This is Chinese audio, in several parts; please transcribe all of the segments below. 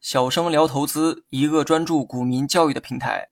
小生聊投资，一个专注股民教育的平台。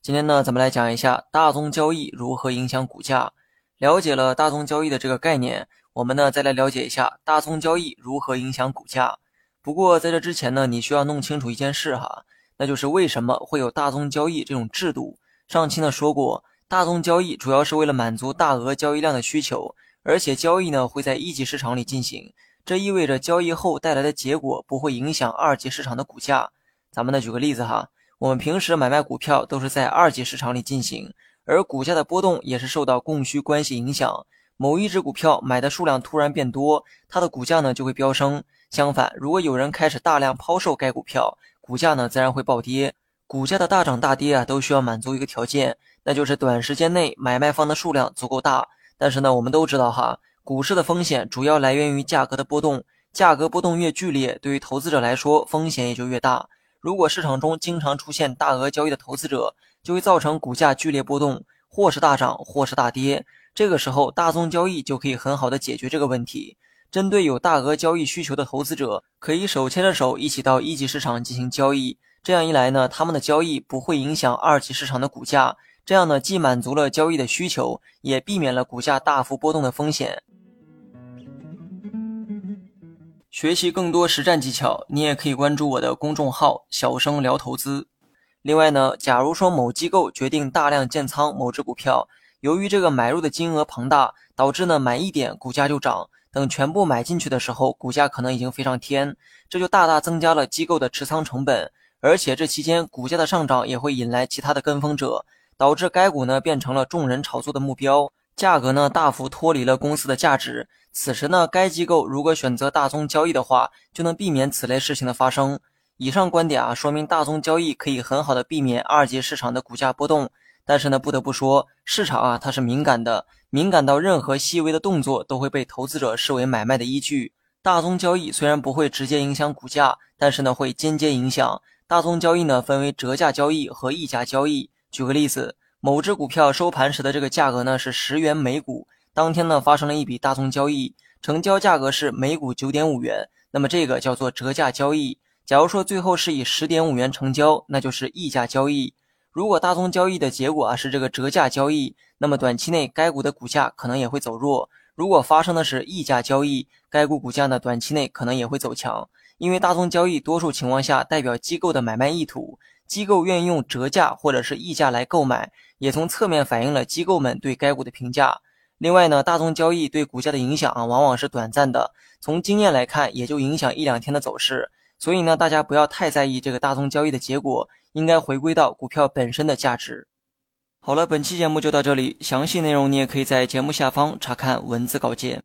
今天呢，咱们来讲一下大宗交易如何影响股价。了解了大宗交易的这个概念，我们呢再来了解一下大宗交易如何影响股价。不过在这之前呢，你需要弄清楚一件事哈，那就是为什么会有大宗交易这种制度。上期呢说过，大宗交易主要是为了满足大额交易量的需求，而且交易呢会在一级市场里进行。这意味着交易后带来的结果不会影响二级市场的股价。咱们呢举个例子哈，我们平时买卖股票都是在二级市场里进行，而股价的波动也是受到供需关系影响。某一只股票买的数量突然变多，它的股价呢就会飙升。相反，如果有人开始大量抛售该股票，股价呢自然会暴跌。股价的大涨大跌啊，都需要满足一个条件，那就是短时间内买卖方的数量足够大。但是呢，我们都知道哈。股市的风险主要来源于价格的波动，价格波动越剧烈，对于投资者来说风险也就越大。如果市场中经常出现大额交易的投资者，就会造成股价剧烈波动，或是大涨，或是大跌。这个时候，大宗交易就可以很好的解决这个问题。针对有大额交易需求的投资者，可以手牵着手一起到一级市场进行交易。这样一来呢，他们的交易不会影响二级市场的股价。这样呢，既满足了交易的需求，也避免了股价大幅波动的风险。学习更多实战技巧，你也可以关注我的公众号“小生聊投资”。另外呢，假如说某机构决定大量建仓某只股票，由于这个买入的金额庞大，导致呢买一点股价就涨，等全部买进去的时候，股价可能已经飞上天，这就大大增加了机构的持仓成本，而且这期间股价的上涨也会引来其他的跟风者，导致该股呢变成了众人炒作的目标。价格呢大幅脱离了公司的价值，此时呢，该机构如果选择大宗交易的话，就能避免此类事情的发生。以上观点啊，说明大宗交易可以很好的避免二级市场的股价波动。但是呢，不得不说，市场啊它是敏感的，敏感到任何细微的动作都会被投资者视为买卖的依据。大宗交易虽然不会直接影响股价，但是呢会间接影响。大宗交易呢分为折价交易和溢价交易。举个例子。某只股票收盘时的这个价格呢是十元每股，当天呢发生了一笔大宗交易，成交价格是每股九点五元，那么这个叫做折价交易。假如说最后是以十点五元成交，那就是溢价交易。如果大宗交易的结果啊是这个折价交易，那么短期内该股的股价可能也会走弱。如果发生的是溢价交易，该股股价呢短期内可能也会走强，因为大宗交易多数情况下代表机构的买卖意图。机构愿意用折价或者是溢价来购买，也从侧面反映了机构们对该股的评价。另外呢，大宗交易对股价的影响啊，往往是短暂的，从经验来看，也就影响一两天的走势。所以呢，大家不要太在意这个大宗交易的结果，应该回归到股票本身的价值。好了，本期节目就到这里，详细内容你也可以在节目下方查看文字稿件。